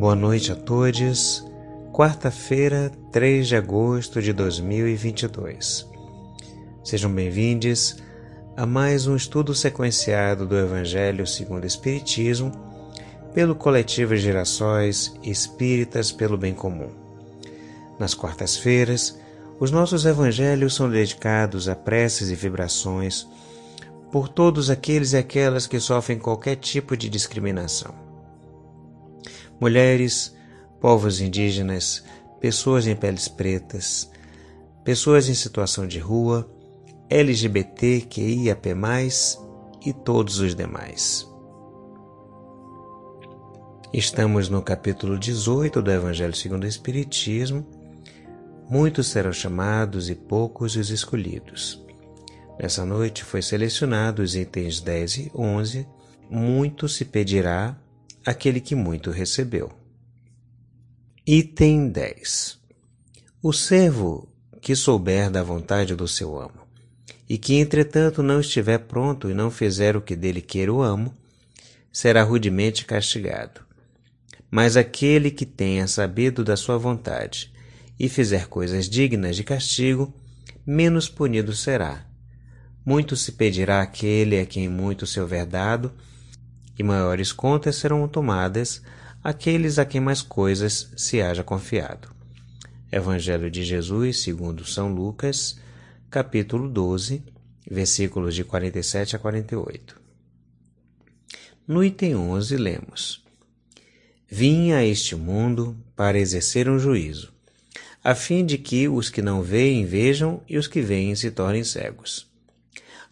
Boa noite a todos. Quarta-feira, 3 de agosto de 2022. Sejam bem-vindos a mais um estudo sequenciado do Evangelho segundo o Espiritismo pelo coletivo Gerações Espíritas pelo Bem Comum. Nas quartas-feiras, os nossos evangelhos são dedicados a preces e vibrações por todos aqueles e aquelas que sofrem qualquer tipo de discriminação mulheres, povos indígenas, pessoas em peles pretas, pessoas em situação de rua, LGBTQIAP+, e todos os demais. Estamos no capítulo 18 do Evangelho segundo o Espiritismo. Muitos serão chamados e poucos os escolhidos. Nessa noite foi selecionado os itens 10 e 11. Muito se pedirá aquele que muito recebeu. Item 10. O servo que souber da vontade do seu amo, e que entretanto não estiver pronto e não fizer o que dele queira o amo, será rudemente castigado. Mas aquele que tenha sabido da sua vontade e fizer coisas dignas de castigo, menos punido será. Muito se pedirá àquele a quem muito se houver dado, e maiores contas serão tomadas àqueles a quem mais coisas se haja confiado. Evangelho de Jesus, segundo São Lucas, capítulo 12, versículos de 47 a 48. No item 11 lemos: Vim a este mundo para exercer um juízo, a fim de que os que não veem vejam e os que veem se tornem cegos.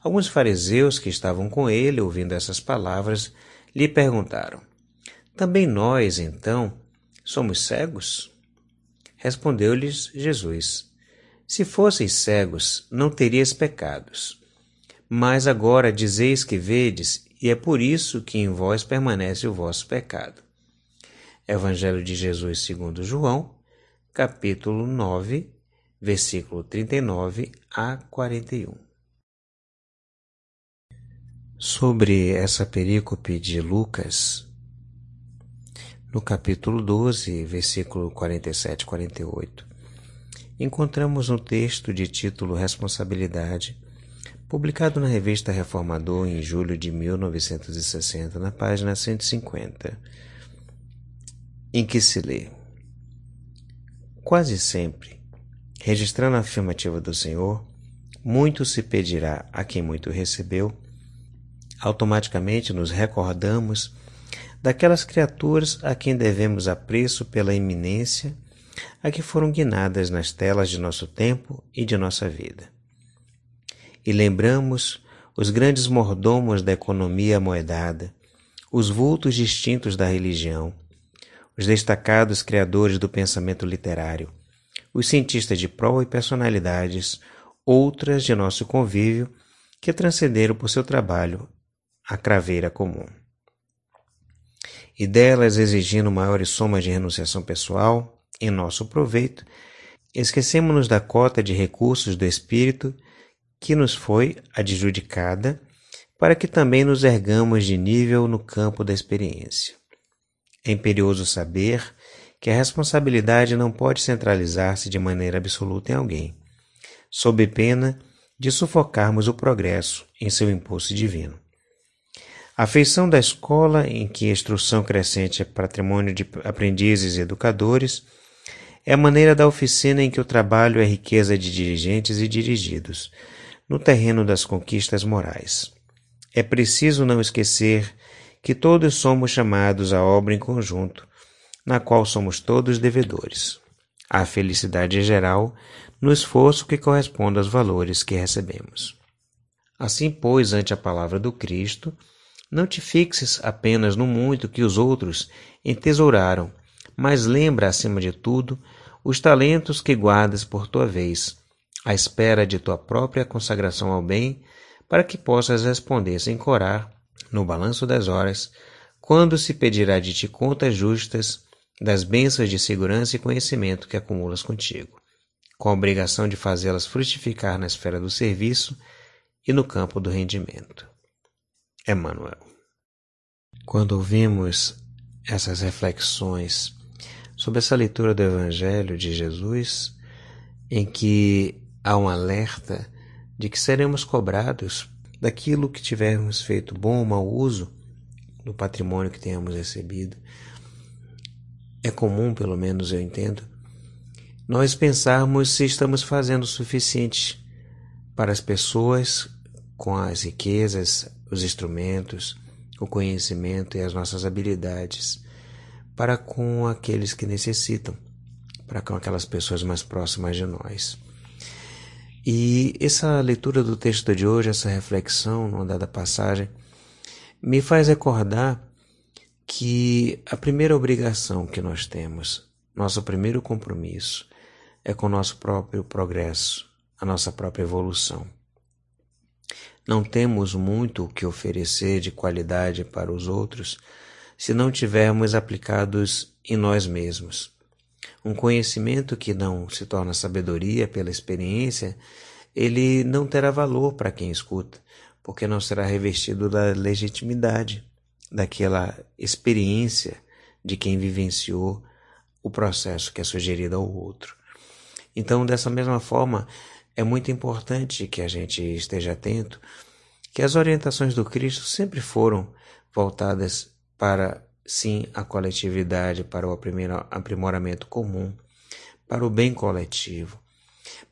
Alguns fariseus que estavam com ele, ouvindo essas palavras, lhe perguntaram: Também nós, então, somos cegos? Respondeu-lhes Jesus: Se fosseis cegos, não terias pecados. Mas agora dizeis que vedes, e é por isso que em vós permanece o vosso pecado. Evangelho de Jesus segundo João, capítulo 9, versículo 39 a 41. Sobre essa perícope de Lucas, no capítulo 12, versículo 47 e 48, encontramos um texto de título Responsabilidade, publicado na revista Reformador em julho de 1960, na página 150, em que se lê: Quase sempre, registrando a afirmativa do Senhor, muito se pedirá a quem muito recebeu automaticamente nos recordamos daquelas criaturas a quem devemos apreço pela iminência a que foram guinadas nas telas de nosso tempo e de nossa vida. E lembramos os grandes mordomos da economia moedada, os vultos distintos da religião, os destacados criadores do pensamento literário, os cientistas de prol e personalidades, outras de nosso convívio, que transcenderam por seu trabalho a craveira comum. E delas exigindo maiores somas de renunciação pessoal, em nosso proveito, esquecemos-nos da cota de recursos do espírito que nos foi adjudicada para que também nos ergamos de nível no campo da experiência. É imperioso saber que a responsabilidade não pode centralizar-se de maneira absoluta em alguém, sob pena de sufocarmos o progresso em seu impulso divino. A feição da escola, em que a instrução crescente é patrimônio de aprendizes e educadores, é a maneira da oficina em que o trabalho é riqueza de dirigentes e dirigidos, no terreno das conquistas morais. É preciso não esquecer que todos somos chamados à obra em conjunto, na qual somos todos devedores. A felicidade geral no esforço que corresponde aos valores que recebemos. Assim, pois, ante a palavra do Cristo, não te fixes apenas no muito que os outros entesouraram, mas lembra, acima de tudo, os talentos que guardas por tua vez, à espera de tua própria consagração ao bem, para que possas responder sem corar, no balanço das horas, quando se pedirá de ti contas justas das bênçãos de segurança e conhecimento que acumulas contigo, com a obrigação de fazê-las frutificar na esfera do serviço e no campo do rendimento. Emmanuel. Quando ouvimos essas reflexões sobre essa leitura do Evangelho de Jesus, em que há um alerta de que seremos cobrados daquilo que tivermos feito bom ou mau uso do patrimônio que tenhamos recebido. É comum, pelo menos eu entendo, nós pensarmos se estamos fazendo o suficiente para as pessoas com as riquezas, os instrumentos, o conhecimento e as nossas habilidades, para com aqueles que necessitam, para com aquelas pessoas mais próximas de nós. E essa leitura do texto de hoje, essa reflexão numa dada passagem, me faz recordar que a primeira obrigação que nós temos, nosso primeiro compromisso, é com o nosso próprio progresso, a nossa própria evolução. Não temos muito o que oferecer de qualidade para os outros se não tivermos aplicados em nós mesmos. Um conhecimento que não se torna sabedoria pela experiência, ele não terá valor para quem escuta, porque não será revestido da legitimidade, daquela experiência de quem vivenciou o processo que é sugerido ao outro. Então, dessa mesma forma, é muito importante que a gente esteja atento que as orientações do Cristo sempre foram voltadas para, sim, a coletividade, para o aprimoramento comum, para o bem coletivo.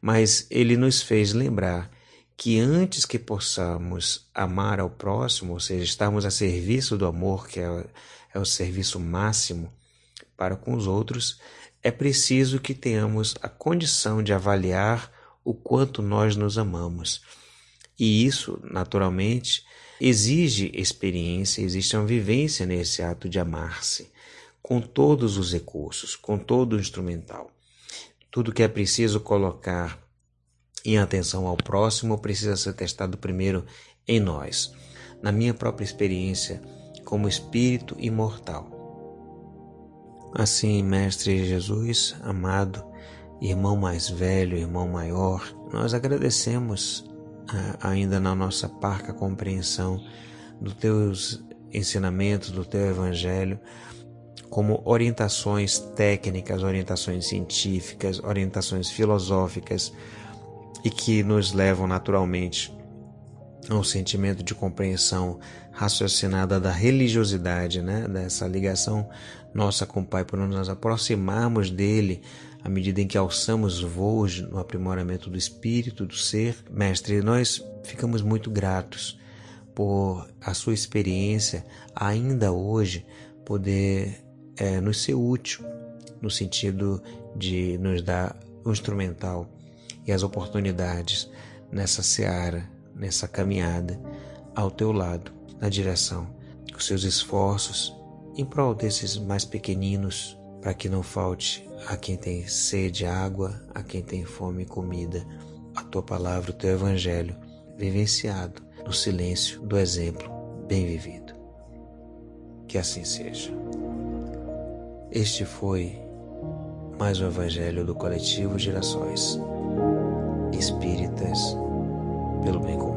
Mas ele nos fez lembrar que antes que possamos amar ao próximo, ou seja, estarmos a serviço do amor, que é, é o serviço máximo para com os outros, é preciso que tenhamos a condição de avaliar o quanto nós nos amamos. E isso, naturalmente, exige experiência, existe uma vivência nesse ato de amar-se, com todos os recursos, com todo o instrumental. Tudo que é preciso colocar em atenção ao próximo precisa ser testado primeiro em nós, na minha própria experiência como espírito imortal. Assim, Mestre Jesus, amado, irmão mais velho, irmão maior, nós agradecemos ah, ainda na nossa parca compreensão dos teus ensinamentos, do teu evangelho, como orientações técnicas, orientações científicas, orientações filosóficas e que nos levam naturalmente ao sentimento de compreensão raciocinada da religiosidade, né? dessa ligação nossa com o Pai, por nos aproximarmos dele à medida em que alçamos voos no aprimoramento do espírito, do ser. Mestre, nós ficamos muito gratos por a sua experiência, ainda hoje, poder é, nos ser útil, no sentido de nos dar o instrumental e as oportunidades nessa seara, nessa caminhada ao teu lado, na direção dos seus esforços em prol desses mais pequeninos, para que não falte a quem tem sede água, a quem tem fome comida, a tua palavra, o teu evangelho, vivenciado no silêncio do exemplo bem vivido. Que assim seja. Este foi mais um evangelho do coletivo Gerações Espíritas pelo bem comum.